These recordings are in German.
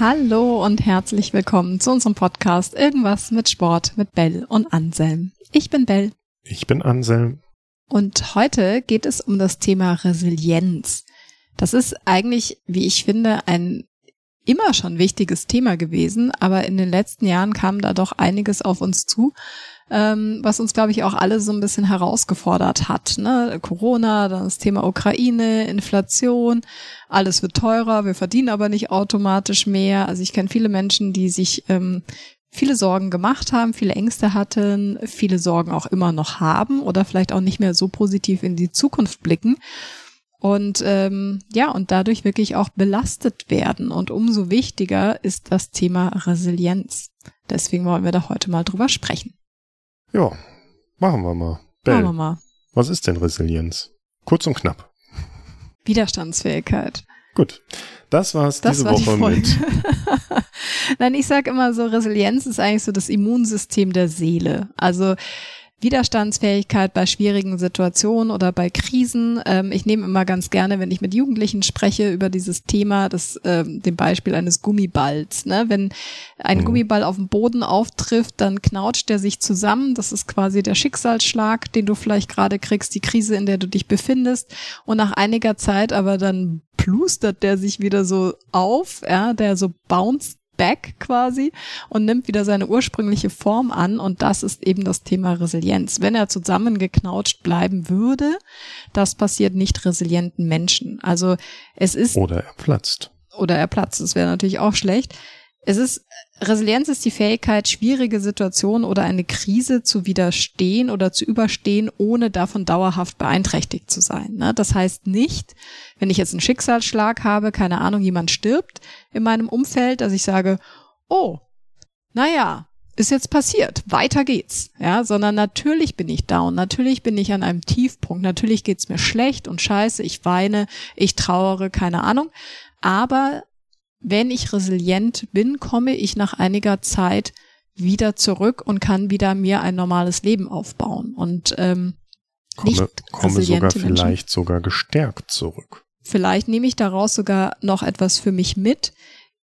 Hallo und herzlich willkommen zu unserem Podcast Irgendwas mit Sport mit Bell und Anselm. Ich bin Bell. Ich bin Anselm. Und heute geht es um das Thema Resilienz. Das ist eigentlich, wie ich finde, ein immer schon wichtiges Thema gewesen, aber in den letzten Jahren kam da doch einiges auf uns zu, ähm, was uns, glaube ich, auch alle so ein bisschen herausgefordert hat. Ne? Corona, dann das Thema Ukraine, Inflation, alles wird teurer, wir verdienen aber nicht automatisch mehr. Also ich kenne viele Menschen, die sich ähm, viele Sorgen gemacht haben, viele Ängste hatten, viele Sorgen auch immer noch haben oder vielleicht auch nicht mehr so positiv in die Zukunft blicken und ähm, ja, und dadurch wirklich auch belastet werden. Und umso wichtiger ist das Thema Resilienz. Deswegen wollen wir da heute mal drüber sprechen. Ja, machen wir mal. Bell, machen wir mal. Was ist denn Resilienz? Kurz und knapp. Widerstandsfähigkeit. Gut, das war's das diese war Woche mit. Nein, ich sag immer so, Resilienz ist eigentlich so das Immunsystem der Seele. Also Widerstandsfähigkeit bei schwierigen Situationen oder bei Krisen. Ähm, ich nehme immer ganz gerne, wenn ich mit Jugendlichen spreche über dieses Thema, das ähm, dem Beispiel eines Gummiballs. Ne? Wenn ein mhm. Gummiball auf dem Boden auftrifft, dann knautscht der sich zusammen. Das ist quasi der Schicksalsschlag, den du vielleicht gerade kriegst, die Krise, in der du dich befindest. Und nach einiger Zeit aber dann plustert der sich wieder so auf, ja, der so bounced back quasi und nimmt wieder seine ursprüngliche Form an und das ist eben das Thema Resilienz. Wenn er zusammengeknautscht bleiben würde, das passiert nicht resilienten Menschen. Also es ist. Oder er platzt. Oder er platzt. Das wäre natürlich auch schlecht. Es ist, Resilienz ist die Fähigkeit, schwierige Situationen oder eine Krise zu widerstehen oder zu überstehen, ohne davon dauerhaft beeinträchtigt zu sein. Ne? Das heißt nicht, wenn ich jetzt einen Schicksalsschlag habe, keine Ahnung, jemand stirbt in meinem Umfeld, dass ich sage, oh, naja, ist jetzt passiert, weiter geht's, ja, sondern natürlich bin ich down, natürlich bin ich an einem Tiefpunkt, natürlich geht's mir schlecht und scheiße, ich weine, ich trauere, keine Ahnung, aber wenn ich resilient bin, komme ich nach einiger Zeit wieder zurück und kann wieder mir ein normales Leben aufbauen und ähm, komme, nicht komme sogar Menschen. vielleicht sogar gestärkt zurück. Vielleicht nehme ich daraus sogar noch etwas für mich mit,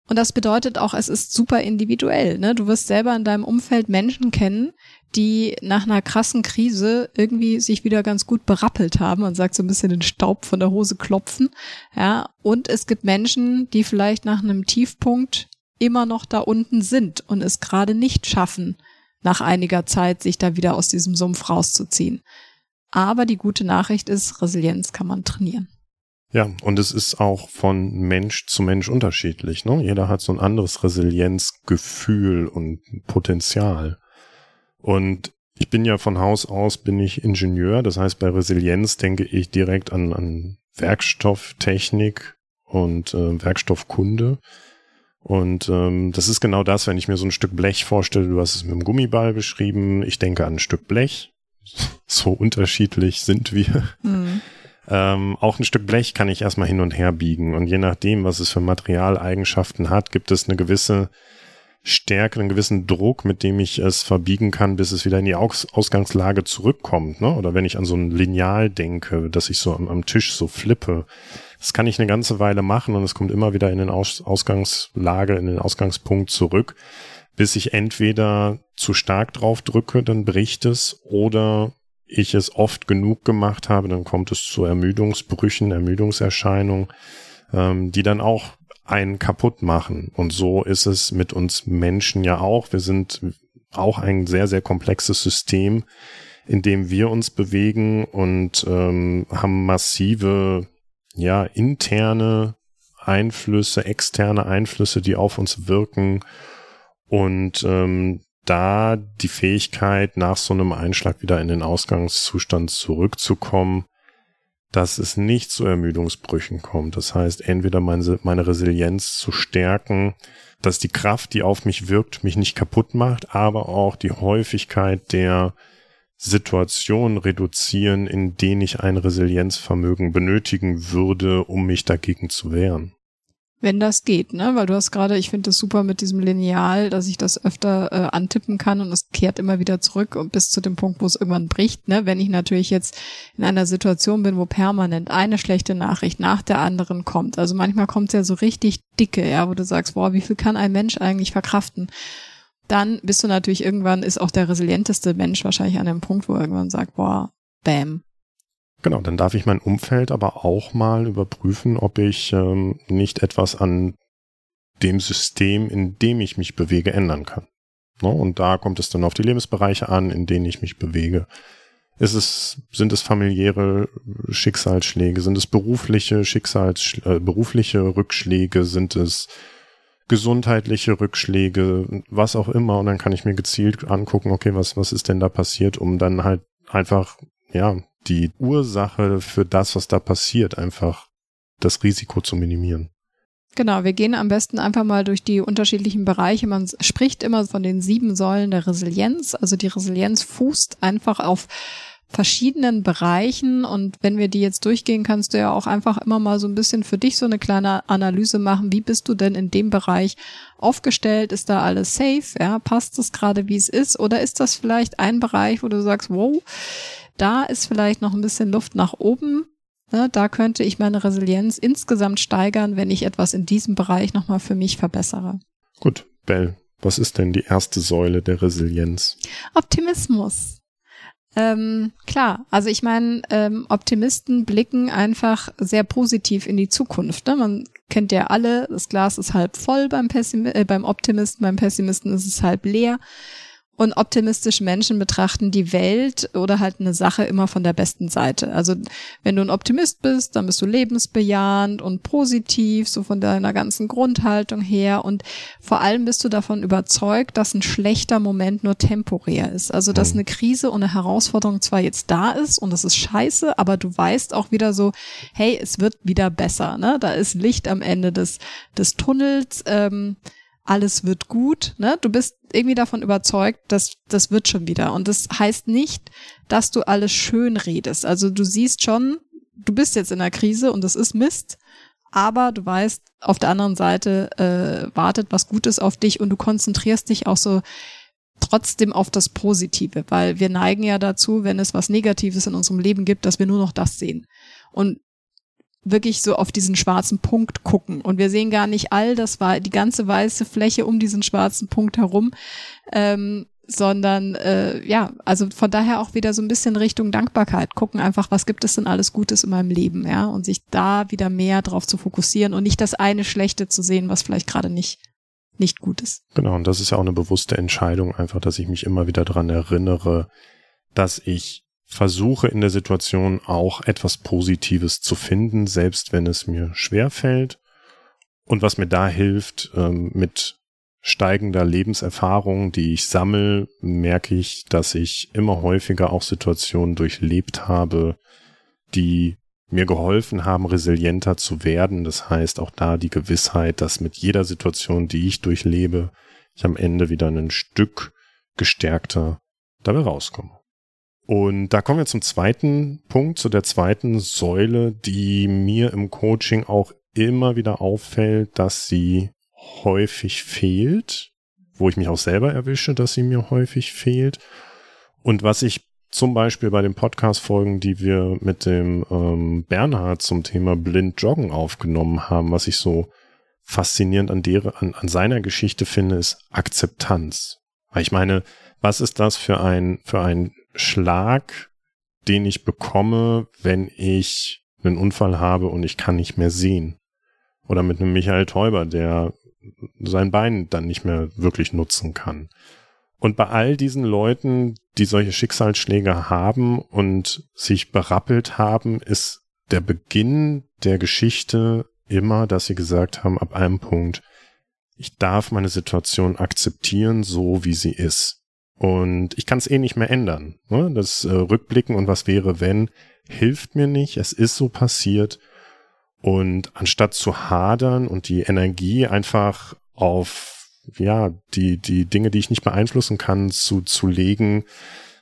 und das bedeutet auch, es ist super individuell. Ne? Du wirst selber in deinem Umfeld Menschen kennen, die nach einer krassen Krise irgendwie sich wieder ganz gut berappelt haben und sagt so ein bisschen den Staub von der Hose klopfen. Ja, und es gibt Menschen, die vielleicht nach einem Tiefpunkt immer noch da unten sind und es gerade nicht schaffen, nach einiger Zeit sich da wieder aus diesem Sumpf rauszuziehen. Aber die gute Nachricht ist, Resilienz kann man trainieren. Ja, und es ist auch von Mensch zu Mensch unterschiedlich. Ne? Jeder hat so ein anderes Resilienzgefühl und Potenzial. Und ich bin ja von Haus aus, bin ich Ingenieur. Das heißt, bei Resilienz denke ich direkt an, an Werkstofftechnik und äh, Werkstoffkunde. Und ähm, das ist genau das, wenn ich mir so ein Stück Blech vorstelle, du hast es mit dem Gummiball beschrieben, ich denke an ein Stück Blech. So unterschiedlich sind wir. Mhm. Ähm, auch ein Stück Blech kann ich erstmal hin und her biegen und je nachdem, was es für Materialeigenschaften hat, gibt es eine gewisse Stärke, einen gewissen Druck, mit dem ich es verbiegen kann, bis es wieder in die Aus Ausgangslage zurückkommt. Ne? Oder wenn ich an so ein Lineal denke, dass ich so am, am, Tisch so flippe. Das kann ich eine ganze Weile machen und es kommt immer wieder in den Aus Ausgangslage, in den Ausgangspunkt zurück, bis ich entweder zu stark drauf drücke, dann bricht es, oder ich es oft genug gemacht habe, dann kommt es zu Ermüdungsbrüchen, Ermüdungserscheinungen, ähm, die dann auch einen kaputt machen. Und so ist es mit uns Menschen ja auch. Wir sind auch ein sehr, sehr komplexes System, in dem wir uns bewegen und ähm, haben massive, ja, interne Einflüsse, externe Einflüsse, die auf uns wirken. Und ähm, da die Fähigkeit, nach so einem Einschlag wieder in den Ausgangszustand zurückzukommen, dass es nicht zu Ermüdungsbrüchen kommt. Das heißt, entweder meine, Resilienz zu stärken, dass die Kraft, die auf mich wirkt, mich nicht kaputt macht, aber auch die Häufigkeit der Situationen reduzieren, in denen ich ein Resilienzvermögen benötigen würde, um mich dagegen zu wehren. Wenn das geht, ne? Weil du hast gerade, ich finde das super mit diesem Lineal, dass ich das öfter äh, antippen kann und es kehrt immer wieder zurück und bis zu dem Punkt, wo es irgendwann bricht, ne? Wenn ich natürlich jetzt in einer Situation bin, wo permanent eine schlechte Nachricht nach der anderen kommt. Also manchmal kommt es ja so richtig dicke, ja, wo du sagst, boah, wie viel kann ein Mensch eigentlich verkraften? Dann bist du natürlich irgendwann, ist auch der resilienteste Mensch wahrscheinlich an dem Punkt, wo irgendwann sagt, boah, bam, Genau, dann darf ich mein Umfeld aber auch mal überprüfen, ob ich ähm, nicht etwas an dem System, in dem ich mich bewege, ändern kann. No, ne? und da kommt es dann auf die Lebensbereiche an, in denen ich mich bewege. Ist es, sind es familiäre Schicksalsschläge? Sind es berufliche Schicksals, äh, berufliche Rückschläge? Sind es gesundheitliche Rückschläge? Was auch immer. Und dann kann ich mir gezielt angucken, okay, was, was ist denn da passiert, um dann halt einfach, ja, die Ursache für das, was da passiert, einfach das Risiko zu minimieren. Genau, wir gehen am besten einfach mal durch die unterschiedlichen Bereiche. Man spricht immer von den sieben Säulen der Resilienz. Also die Resilienz fußt einfach auf verschiedenen Bereichen und wenn wir die jetzt durchgehen, kannst du ja auch einfach immer mal so ein bisschen für dich so eine kleine Analyse machen. Wie bist du denn in dem Bereich aufgestellt? Ist da alles safe? Ja, passt das gerade, wie es ist? Oder ist das vielleicht ein Bereich, wo du sagst, wow, da ist vielleicht noch ein bisschen Luft nach oben. Ne, da könnte ich meine Resilienz insgesamt steigern, wenn ich etwas in diesem Bereich nochmal für mich verbessere. Gut, Bell, was ist denn die erste Säule der Resilienz? Optimismus. Ähm, klar, also ich meine, ähm, Optimisten blicken einfach sehr positiv in die Zukunft. Ne? Man kennt ja alle, das Glas ist halb voll beim, Pessim äh, beim Optimisten, beim Pessimisten ist es halb leer. Und optimistische Menschen betrachten die Welt oder halt eine Sache immer von der besten Seite. Also wenn du ein Optimist bist, dann bist du lebensbejahend und positiv, so von deiner ganzen Grundhaltung her. Und vor allem bist du davon überzeugt, dass ein schlechter Moment nur temporär ist. Also dass mhm. eine Krise und eine Herausforderung zwar jetzt da ist und es ist scheiße, aber du weißt auch wieder so, hey, es wird wieder besser. Ne? Da ist Licht am Ende des, des Tunnels. Ähm, alles wird gut. Ne? Du bist irgendwie davon überzeugt, dass das wird schon wieder. Und das heißt nicht, dass du alles schön redest. Also du siehst schon, du bist jetzt in einer Krise und das ist Mist, aber du weißt, auf der anderen Seite äh, wartet was Gutes auf dich und du konzentrierst dich auch so trotzdem auf das Positive, weil wir neigen ja dazu, wenn es was Negatives in unserem Leben gibt, dass wir nur noch das sehen. Und wirklich so auf diesen schwarzen Punkt gucken. Und wir sehen gar nicht all das war die ganze weiße Fläche um diesen schwarzen Punkt herum, ähm, sondern äh, ja, also von daher auch wieder so ein bisschen Richtung Dankbarkeit. Gucken einfach, was gibt es denn alles Gutes in meinem Leben, ja, und sich da wieder mehr drauf zu fokussieren und nicht das eine Schlechte zu sehen, was vielleicht gerade nicht nicht gut ist. Genau, und das ist ja auch eine bewusste Entscheidung, einfach, dass ich mich immer wieder dran erinnere, dass ich versuche in der Situation auch etwas Positives zu finden, selbst wenn es mir schwer fällt. Und was mir da hilft, ähm, mit steigender Lebenserfahrung, die ich sammle, merke ich, dass ich immer häufiger auch Situationen durchlebt habe, die mir geholfen haben, resilienter zu werden. Das heißt auch da die Gewissheit, dass mit jeder Situation, die ich durchlebe, ich am Ende wieder ein Stück gestärkter dabei rauskomme. Und da kommen wir zum zweiten Punkt, zu der zweiten Säule, die mir im Coaching auch immer wieder auffällt, dass sie häufig fehlt, wo ich mich auch selber erwische, dass sie mir häufig fehlt. Und was ich zum Beispiel bei den Podcast-Folgen, die wir mit dem ähm, Bernhard zum Thema Blind Joggen aufgenommen haben, was ich so faszinierend an, der, an, an seiner Geschichte finde, ist Akzeptanz. Weil ich meine, was ist das für ein, für ein Schlag, den ich bekomme, wenn ich einen Unfall habe und ich kann nicht mehr sehen. Oder mit einem Michael Täuber, der sein Bein dann nicht mehr wirklich nutzen kann. Und bei all diesen Leuten, die solche Schicksalsschläge haben und sich berappelt haben, ist der Beginn der Geschichte immer, dass sie gesagt haben, ab einem Punkt, ich darf meine Situation akzeptieren, so wie sie ist. Und ich kann es eh nicht mehr ändern. Ne? Das äh, Rückblicken und was wäre, wenn, hilft mir nicht. Es ist so passiert. Und anstatt zu hadern und die Energie einfach auf, ja, die, die Dinge, die ich nicht beeinflussen kann, zu, zu legen,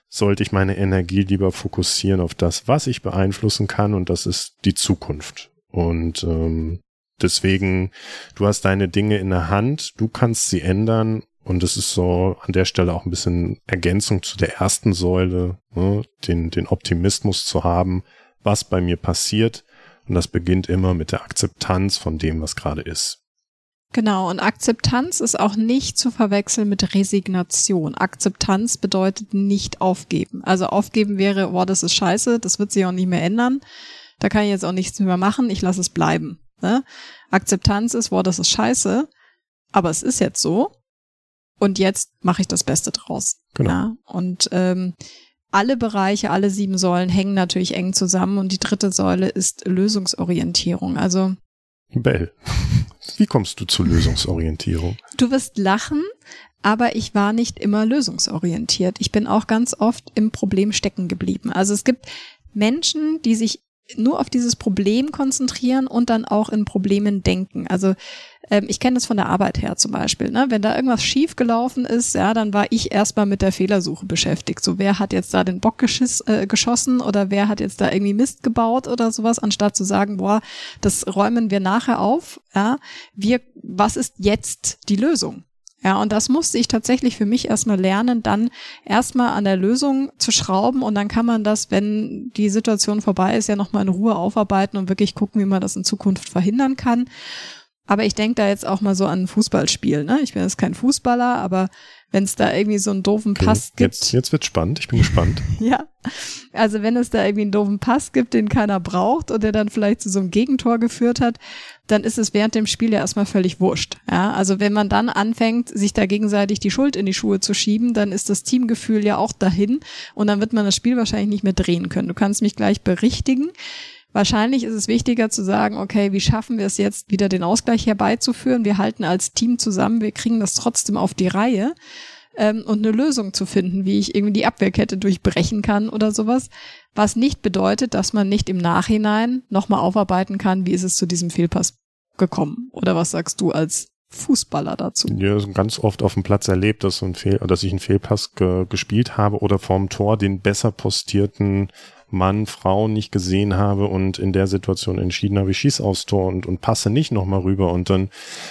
sollte ich meine Energie lieber fokussieren auf das, was ich beeinflussen kann. Und das ist die Zukunft. Und ähm, deswegen, du hast deine Dinge in der Hand, du kannst sie ändern und es ist so an der Stelle auch ein bisschen Ergänzung zu der ersten Säule, ne, den, den Optimismus zu haben, was bei mir passiert. Und das beginnt immer mit der Akzeptanz von dem, was gerade ist. Genau, und Akzeptanz ist auch nicht zu verwechseln mit Resignation. Akzeptanz bedeutet nicht aufgeben. Also aufgeben wäre, boah, das ist scheiße, das wird sich auch nicht mehr ändern. Da kann ich jetzt auch nichts mehr machen, ich lasse es bleiben. Ne? Akzeptanz ist, boah, das ist scheiße, aber es ist jetzt so. Und jetzt mache ich das Beste draus. Genau. Ja? Und ähm, alle Bereiche, alle sieben Säulen hängen natürlich eng zusammen und die dritte Säule ist Lösungsorientierung. Also Bell, wie kommst du zur Lösungsorientierung? Du wirst lachen, aber ich war nicht immer lösungsorientiert. Ich bin auch ganz oft im Problem stecken geblieben. Also es gibt Menschen, die sich nur auf dieses Problem konzentrieren und dann auch in Problemen denken. Also ähm, ich kenne das von der Arbeit her zum Beispiel. Ne? Wenn da irgendwas schief gelaufen ist, ja, dann war ich erstmal mit der Fehlersuche beschäftigt. So, wer hat jetzt da den Bock geschiss, äh, geschossen oder wer hat jetzt da irgendwie Mist gebaut oder sowas, anstatt zu sagen, boah, das räumen wir nachher auf. Ja, wir, was ist jetzt die Lösung? Ja, und das musste ich tatsächlich für mich erstmal lernen, dann erstmal an der Lösung zu schrauben und dann kann man das, wenn die Situation vorbei ist, ja nochmal in Ruhe aufarbeiten und wirklich gucken, wie man das in Zukunft verhindern kann. Aber ich denke da jetzt auch mal so an ein Fußballspiel. Ne? Ich bin jetzt kein Fußballer, aber wenn es da irgendwie so einen doofen okay, Pass gibt. Jetzt, jetzt wird spannend, ich bin gespannt. ja, also wenn es da irgendwie einen doofen Pass gibt, den keiner braucht und der dann vielleicht zu so einem Gegentor geführt hat, dann ist es während dem Spiel ja erstmal völlig wurscht. Ja, also wenn man dann anfängt, sich da gegenseitig die Schuld in die Schuhe zu schieben, dann ist das Teamgefühl ja auch dahin und dann wird man das Spiel wahrscheinlich nicht mehr drehen können. Du kannst mich gleich berichtigen. Wahrscheinlich ist es wichtiger zu sagen, okay, wie schaffen wir es jetzt wieder den Ausgleich herbeizuführen? Wir halten als Team zusammen, wir kriegen das trotzdem auf die Reihe ähm, und eine Lösung zu finden, wie ich irgendwie die Abwehrkette durchbrechen kann oder sowas. Was nicht bedeutet, dass man nicht im Nachhinein nochmal aufarbeiten kann, wie ist es zu diesem Fehlpass gekommen? Oder was sagst du als Fußballer dazu? Ja, ganz oft auf dem Platz erlebt, dass, ein Fehl, dass ich einen Fehlpass ge gespielt habe oder vorm Tor den besser postierten Mann, Frau nicht gesehen habe und in der Situation entschieden habe, ich schieße aufs Tor und, und passe nicht nochmal rüber und dann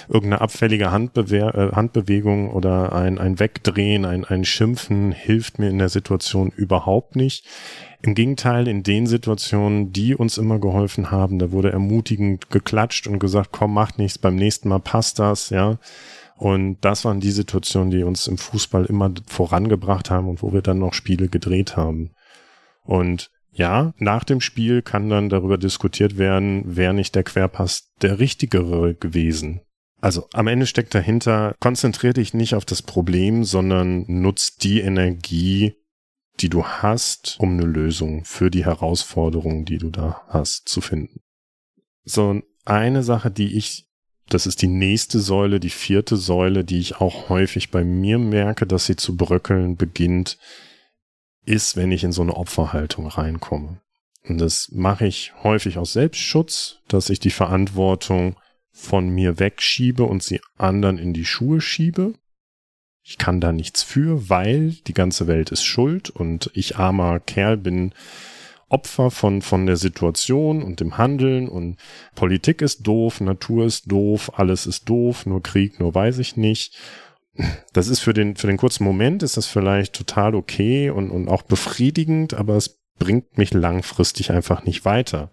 irgendeine abfällige Handbewehr, äh, Handbewegung oder ein, ein Wegdrehen, ein, ein Schimpfen hilft mir in der Situation überhaupt nicht. Im Gegenteil, in den Situationen, die uns immer geholfen haben, da wurde ermutigend geklatscht und gesagt, komm, macht nichts, beim nächsten Mal passt das, ja. Und das waren die Situationen, die uns im Fußball immer vorangebracht haben und wo wir dann noch Spiele gedreht haben. Und ja, nach dem Spiel kann dann darüber diskutiert werden, wäre nicht der Querpass der richtigere gewesen. Also am Ende steckt dahinter, konzentriere dich nicht auf das Problem, sondern nutz die Energie, die du hast, um eine Lösung für die Herausforderungen, die du da hast, zu finden. So, eine Sache, die ich, das ist die nächste Säule, die vierte Säule, die ich auch häufig bei mir merke, dass sie zu bröckeln beginnt, ist, wenn ich in so eine Opferhaltung reinkomme. Und das mache ich häufig aus Selbstschutz, dass ich die Verantwortung von mir wegschiebe und sie anderen in die Schuhe schiebe. Ich kann da nichts für, weil die ganze Welt ist schuld und ich armer Kerl bin Opfer von, von der Situation und dem Handeln und Politik ist doof, Natur ist doof, alles ist doof, nur Krieg, nur weiß ich nicht das ist für den, für den kurzen Moment ist das vielleicht total okay und, und auch befriedigend, aber es bringt mich langfristig einfach nicht weiter.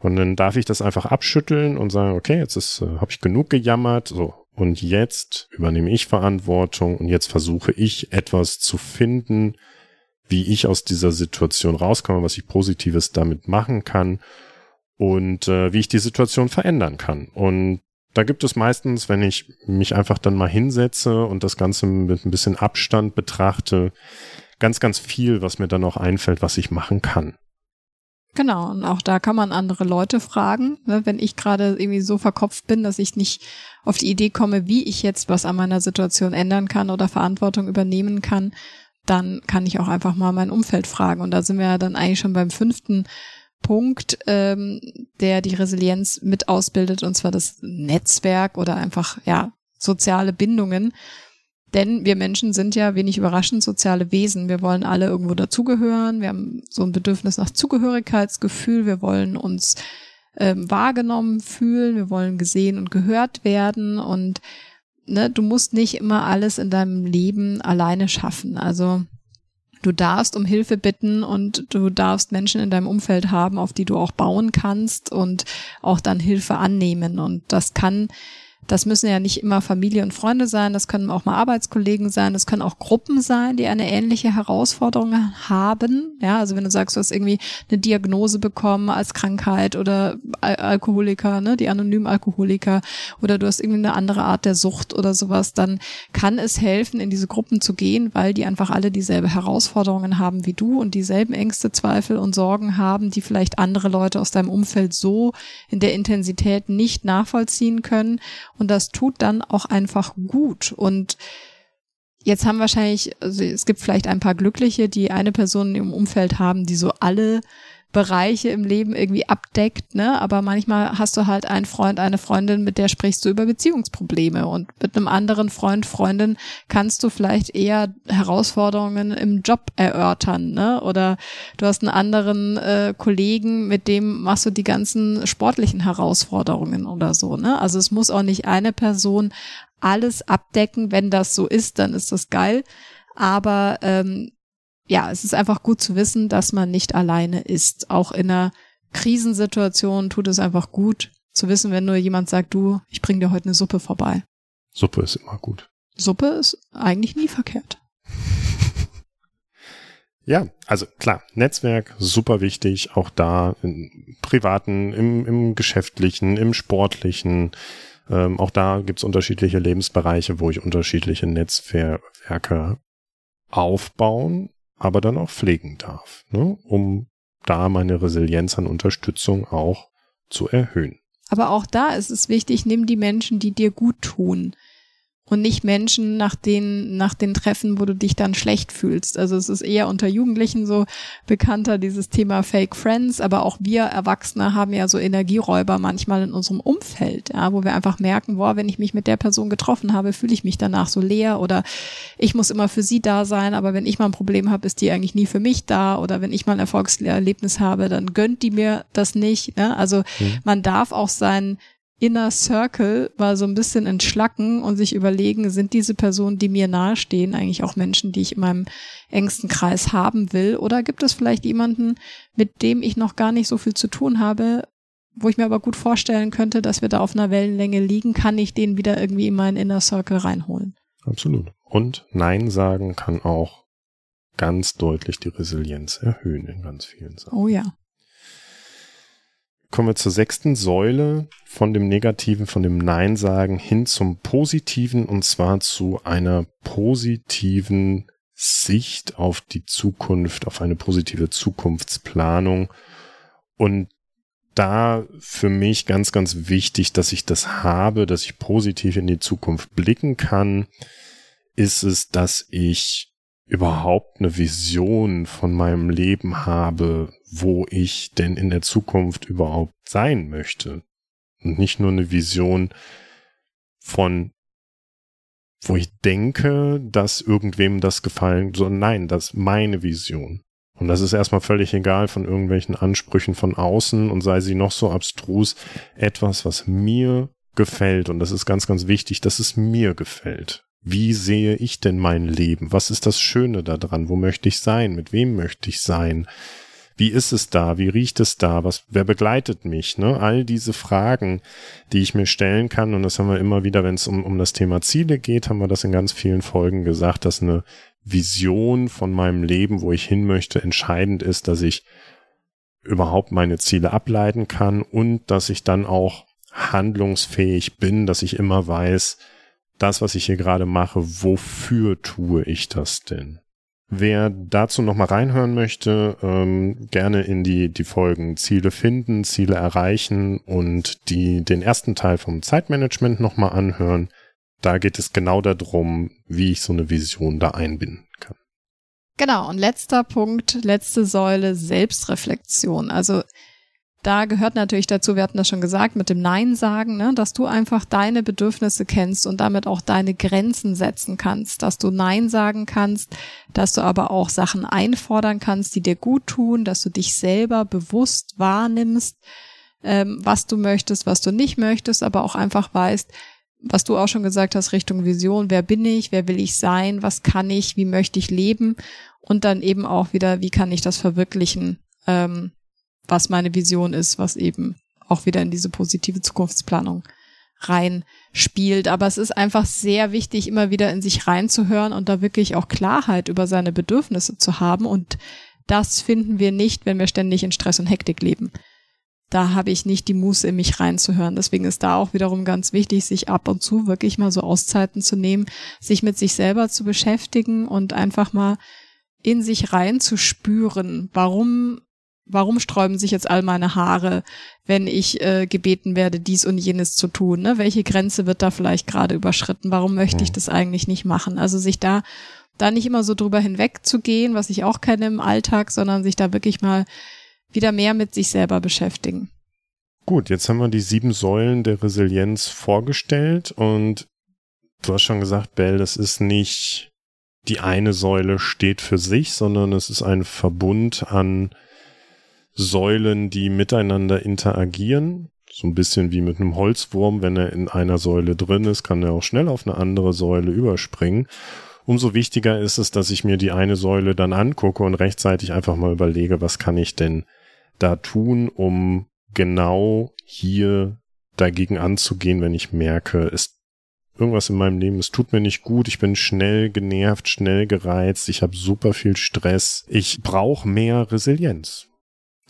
Und dann darf ich das einfach abschütteln und sagen, okay, jetzt ist, äh, habe ich genug gejammert, so. Und jetzt übernehme ich Verantwortung und jetzt versuche ich etwas zu finden, wie ich aus dieser Situation rauskomme, was ich Positives damit machen kann und äh, wie ich die Situation verändern kann. Und da gibt es meistens, wenn ich mich einfach dann mal hinsetze und das Ganze mit ein bisschen Abstand betrachte, ganz, ganz viel, was mir dann auch einfällt, was ich machen kann. Genau, und auch da kann man andere Leute fragen. Ne? Wenn ich gerade irgendwie so verkopft bin, dass ich nicht auf die Idee komme, wie ich jetzt was an meiner Situation ändern kann oder Verantwortung übernehmen kann, dann kann ich auch einfach mal mein Umfeld fragen. Und da sind wir ja dann eigentlich schon beim fünften Punkt, ähm, der die Resilienz mit ausbildet, und zwar das Netzwerk oder einfach, ja, soziale Bindungen. Denn wir Menschen sind ja wenig überraschend soziale Wesen. Wir wollen alle irgendwo dazugehören. Wir haben so ein Bedürfnis nach Zugehörigkeitsgefühl. Wir wollen uns ähm, wahrgenommen fühlen, wir wollen gesehen und gehört werden und ne, du musst nicht immer alles in deinem Leben alleine schaffen. Also du darfst um Hilfe bitten und du darfst Menschen in deinem Umfeld haben, auf die du auch bauen kannst und auch dann Hilfe annehmen. Und das kann das müssen ja nicht immer Familie und Freunde sein, das können auch mal Arbeitskollegen sein, das können auch Gruppen sein, die eine ähnliche Herausforderung haben. Ja, also wenn du sagst, du hast irgendwie eine Diagnose bekommen als Krankheit oder Al Alkoholiker, ne, die anonymen Alkoholiker oder du hast irgendwie eine andere Art der Sucht oder sowas, dann kann es helfen, in diese Gruppen zu gehen, weil die einfach alle dieselbe Herausforderungen haben wie du und dieselben Ängste, Zweifel und Sorgen haben, die vielleicht andere Leute aus deinem Umfeld so in der Intensität nicht nachvollziehen können und das tut dann auch einfach gut. Und jetzt haben wahrscheinlich, also es gibt vielleicht ein paar Glückliche, die eine Person im Umfeld haben, die so alle Bereiche im Leben irgendwie abdeckt, ne? Aber manchmal hast du halt einen Freund, eine Freundin, mit der sprichst du über Beziehungsprobleme und mit einem anderen Freund, Freundin kannst du vielleicht eher Herausforderungen im Job erörtern, ne? Oder du hast einen anderen äh, Kollegen, mit dem machst du die ganzen sportlichen Herausforderungen oder so, ne? Also es muss auch nicht eine Person alles abdecken. Wenn das so ist, dann ist das geil. Aber ähm, ja, es ist einfach gut zu wissen, dass man nicht alleine ist. Auch in einer Krisensituation tut es einfach gut zu wissen, wenn nur jemand sagt, du, ich bring dir heute eine Suppe vorbei. Suppe ist immer gut. Suppe ist eigentlich nie verkehrt. Ja, also klar, Netzwerk super wichtig, auch da im privaten, im, im geschäftlichen, im sportlichen. Ähm, auch da gibt's unterschiedliche Lebensbereiche, wo ich unterschiedliche Netzwerke aufbauen aber dann auch pflegen darf, ne? um da meine Resilienz an Unterstützung auch zu erhöhen. Aber auch da ist es wichtig, nimm die Menschen, die dir gut tun und nicht Menschen nach den, nach den Treffen, wo du dich dann schlecht fühlst. Also es ist eher unter Jugendlichen so bekannter, dieses Thema Fake Friends, aber auch wir Erwachsene haben ja so Energieräuber manchmal in unserem Umfeld, ja, wo wir einfach merken, boah, wenn ich mich mit der Person getroffen habe, fühle ich mich danach so leer oder ich muss immer für sie da sein, aber wenn ich mal ein Problem habe, ist die eigentlich nie für mich da oder wenn ich mal ein Erfolgserlebnis habe, dann gönnt die mir das nicht. Ne? Also mhm. man darf auch sein Inner Circle mal so ein bisschen entschlacken und sich überlegen, sind diese Personen, die mir nahestehen, eigentlich auch Menschen, die ich in meinem engsten Kreis haben will? Oder gibt es vielleicht jemanden, mit dem ich noch gar nicht so viel zu tun habe, wo ich mir aber gut vorstellen könnte, dass wir da auf einer Wellenlänge liegen, kann ich den wieder irgendwie in meinen Inner Circle reinholen? Absolut. Und Nein sagen kann auch ganz deutlich die Resilienz erhöhen in ganz vielen Sachen. Oh ja kommen wir zur sechsten Säule von dem Negativen, von dem Nein sagen hin zum Positiven und zwar zu einer positiven Sicht auf die Zukunft, auf eine positive Zukunftsplanung. Und da für mich ganz, ganz wichtig, dass ich das habe, dass ich positiv in die Zukunft blicken kann, ist es, dass ich überhaupt eine Vision von meinem Leben habe, wo ich denn in der Zukunft überhaupt sein möchte. Und nicht nur eine Vision von, wo ich denke, dass irgendwem das gefallen soll. Nein, das ist meine Vision. Und das ist erstmal völlig egal von irgendwelchen Ansprüchen von außen und sei sie noch so abstrus. Etwas, was mir gefällt. Und das ist ganz, ganz wichtig, dass es mir gefällt. Wie sehe ich denn mein Leben? Was ist das Schöne daran? Wo möchte ich sein? Mit wem möchte ich sein? Wie ist es da? Wie riecht es da? Was, wer begleitet mich? Ne? All diese Fragen, die ich mir stellen kann. Und das haben wir immer wieder, wenn es um, um das Thema Ziele geht, haben wir das in ganz vielen Folgen gesagt, dass eine Vision von meinem Leben, wo ich hin möchte, entscheidend ist, dass ich überhaupt meine Ziele ableiten kann und dass ich dann auch handlungsfähig bin, dass ich immer weiß, das, was ich hier gerade mache, wofür tue ich das denn? Wer dazu nochmal reinhören möchte, ähm, gerne in die, die Folgen Ziele finden, Ziele erreichen und die, den ersten Teil vom Zeitmanagement nochmal anhören. Da geht es genau darum, wie ich so eine Vision da einbinden kann. Genau, und letzter Punkt, letzte Säule, Selbstreflexion. Also da gehört natürlich dazu, wir hatten das schon gesagt, mit dem Nein sagen, ne, dass du einfach deine Bedürfnisse kennst und damit auch deine Grenzen setzen kannst, dass du Nein sagen kannst, dass du aber auch Sachen einfordern kannst, die dir gut tun, dass du dich selber bewusst wahrnimmst, ähm, was du möchtest, was du nicht möchtest, aber auch einfach weißt, was du auch schon gesagt hast, Richtung Vision, wer bin ich, wer will ich sein, was kann ich, wie möchte ich leben und dann eben auch wieder, wie kann ich das verwirklichen, ähm, was meine Vision ist, was eben auch wieder in diese positive Zukunftsplanung reinspielt. Aber es ist einfach sehr wichtig, immer wieder in sich reinzuhören und da wirklich auch Klarheit über seine Bedürfnisse zu haben. Und das finden wir nicht, wenn wir ständig in Stress und Hektik leben da habe ich nicht die Muße in mich reinzuhören. Deswegen ist da auch wiederum ganz wichtig, sich ab und zu wirklich mal so Auszeiten zu nehmen, sich mit sich selber zu beschäftigen und einfach mal in sich reinzuspüren, warum warum sträuben sich jetzt all meine Haare, wenn ich äh, gebeten werde, dies und jenes zu tun? Ne? Welche Grenze wird da vielleicht gerade überschritten? Warum möchte ich hm. das eigentlich nicht machen? Also sich da da nicht immer so drüber hinwegzugehen, was ich auch kenne im Alltag, sondern sich da wirklich mal wieder mehr mit sich selber beschäftigen. Gut, jetzt haben wir die sieben Säulen der Resilienz vorgestellt und du hast schon gesagt, Bell, das ist nicht die eine Säule steht für sich, sondern es ist ein Verbund an Säulen, die miteinander interagieren. So ein bisschen wie mit einem Holzwurm, wenn er in einer Säule drin ist, kann er auch schnell auf eine andere Säule überspringen. Umso wichtiger ist es, dass ich mir die eine Säule dann angucke und rechtzeitig einfach mal überlege, was kann ich denn da tun, um genau hier dagegen anzugehen, wenn ich merke, es irgendwas in meinem Leben, es tut mir nicht gut, ich bin schnell genervt, schnell gereizt, ich habe super viel Stress, ich brauche mehr Resilienz.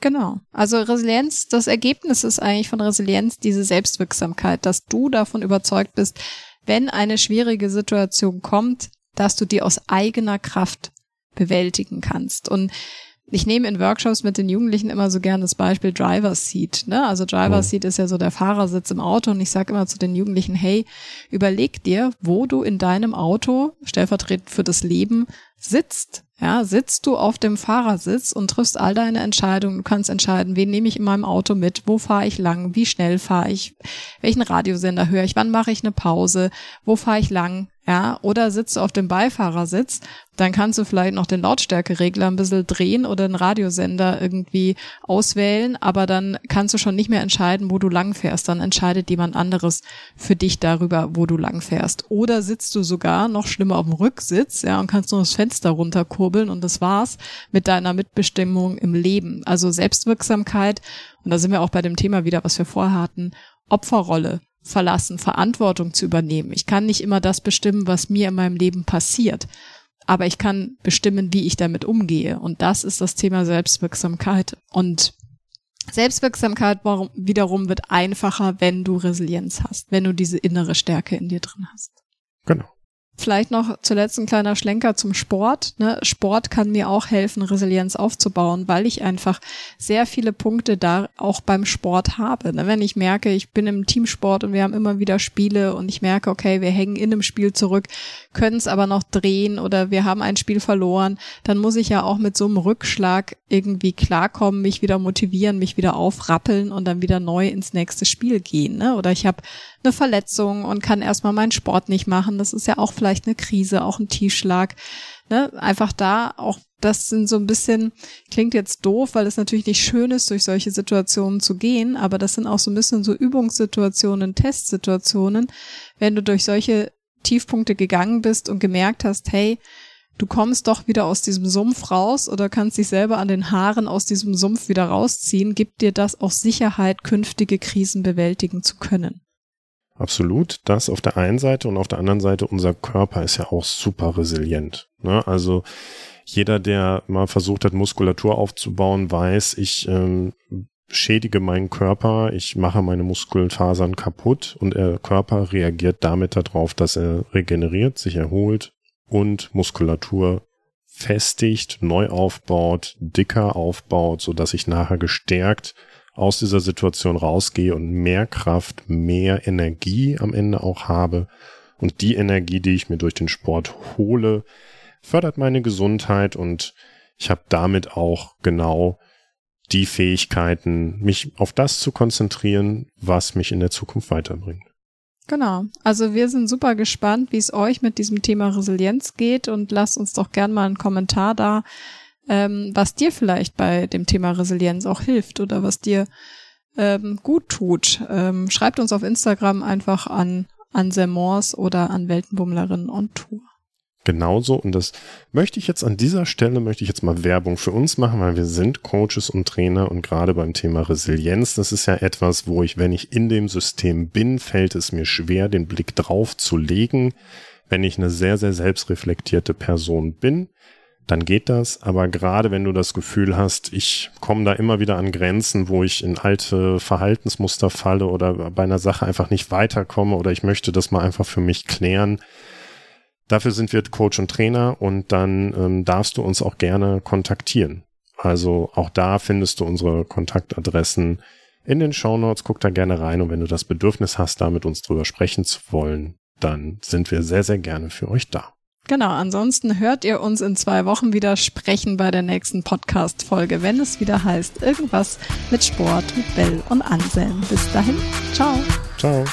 Genau. Also Resilienz, das Ergebnis ist eigentlich von Resilienz diese Selbstwirksamkeit, dass du davon überzeugt bist, wenn eine schwierige Situation kommt, dass du die aus eigener Kraft bewältigen kannst. Und ich nehme in Workshops mit den Jugendlichen immer so gern das Beispiel Driver's Seat. Ne? Also Driver's Seat ist ja so der Fahrersitz im Auto und ich sage immer zu den Jugendlichen, hey, überleg dir, wo du in deinem Auto stellvertretend für das Leben sitzt. Ja, sitzt du auf dem Fahrersitz und triffst all deine Entscheidungen. Du kannst entscheiden, wen nehme ich in meinem Auto mit, wo fahre ich lang, wie schnell fahre ich, welchen Radiosender höre ich, wann mache ich eine Pause, wo fahre ich lang, ja, oder sitzt du auf dem Beifahrersitz, dann kannst du vielleicht noch den Lautstärkeregler ein bisschen drehen oder einen Radiosender irgendwie auswählen, aber dann kannst du schon nicht mehr entscheiden, wo du lang fährst. Dann entscheidet jemand anderes für dich darüber, wo du lang fährst. Oder sitzt du sogar noch schlimmer auf dem Rücksitz, ja, und kannst nur das Fenster runterkurbeln und das war's mit deiner Mitbestimmung im Leben. Also Selbstwirksamkeit, und da sind wir auch bei dem Thema wieder, was wir vorhatten, Opferrolle verlassen, Verantwortung zu übernehmen. Ich kann nicht immer das bestimmen, was mir in meinem Leben passiert, aber ich kann bestimmen, wie ich damit umgehe. Und das ist das Thema Selbstwirksamkeit. Und Selbstwirksamkeit wiederum wird einfacher, wenn du Resilienz hast, wenn du diese innere Stärke in dir drin hast. Genau. Vielleicht noch zuletzt ein kleiner Schlenker zum Sport. Ne? Sport kann mir auch helfen, Resilienz aufzubauen, weil ich einfach sehr viele Punkte da auch beim Sport habe. Ne? Wenn ich merke, ich bin im Teamsport und wir haben immer wieder Spiele und ich merke, okay, wir hängen in einem Spiel zurück, können es aber noch drehen oder wir haben ein Spiel verloren, dann muss ich ja auch mit so einem Rückschlag irgendwie klarkommen, mich wieder motivieren, mich wieder aufrappeln und dann wieder neu ins nächste Spiel gehen. Ne? Oder ich habe eine Verletzung und kann erstmal meinen Sport nicht machen. Das ist ja auch vielleicht eine Krise, auch ein Tiefschlag. Ne? Einfach da auch, das sind so ein bisschen, klingt jetzt doof, weil es natürlich nicht schön ist, durch solche Situationen zu gehen, aber das sind auch so ein bisschen so Übungssituationen, Testsituationen, wenn du durch solche Tiefpunkte gegangen bist und gemerkt hast, hey, du kommst doch wieder aus diesem Sumpf raus oder kannst dich selber an den Haaren aus diesem Sumpf wieder rausziehen, gibt dir das auch Sicherheit, künftige Krisen bewältigen zu können. Absolut, das auf der einen Seite und auf der anderen Seite unser Körper ist ja auch super resilient. Ne? Also jeder, der mal versucht hat, Muskulatur aufzubauen, weiß, ich ähm, schädige meinen Körper, ich mache meine Muskelfasern kaputt und der Körper reagiert damit darauf, dass er regeneriert, sich erholt und Muskulatur festigt, neu aufbaut, dicker aufbaut, so dass ich nachher gestärkt aus dieser Situation rausgehe und mehr Kraft, mehr Energie am Ende auch habe. Und die Energie, die ich mir durch den Sport hole, fördert meine Gesundheit und ich habe damit auch genau die Fähigkeiten, mich auf das zu konzentrieren, was mich in der Zukunft weiterbringt. Genau. Also wir sind super gespannt, wie es euch mit diesem Thema Resilienz geht und lasst uns doch gern mal einen Kommentar da, ähm, was dir vielleicht bei dem Thema Resilienz auch hilft oder was dir ähm, gut tut. Ähm, schreibt uns auf Instagram einfach an Anselmors oder an Weltenbummlerin on Tour genauso. Und das möchte ich jetzt an dieser Stelle, möchte ich jetzt mal Werbung für uns machen, weil wir sind Coaches und Trainer und gerade beim Thema Resilienz, das ist ja etwas, wo ich, wenn ich in dem System bin, fällt es mir schwer, den Blick drauf zu legen. Wenn ich eine sehr, sehr selbstreflektierte Person bin, dann geht das. Aber gerade wenn du das Gefühl hast, ich komme da immer wieder an Grenzen, wo ich in alte Verhaltensmuster falle oder bei einer Sache einfach nicht weiterkomme oder ich möchte das mal einfach für mich klären, Dafür sind wir Coach und Trainer und dann ähm, darfst du uns auch gerne kontaktieren. Also auch da findest du unsere Kontaktadressen in den Show Notes. Guck da gerne rein und wenn du das Bedürfnis hast, da mit uns drüber sprechen zu wollen, dann sind wir sehr, sehr gerne für euch da. Genau, ansonsten hört ihr uns in zwei Wochen wieder sprechen bei der nächsten Podcast-Folge, wenn es wieder heißt, irgendwas mit Sport, mit Bell und Anselm. Bis dahin, ciao. Ciao.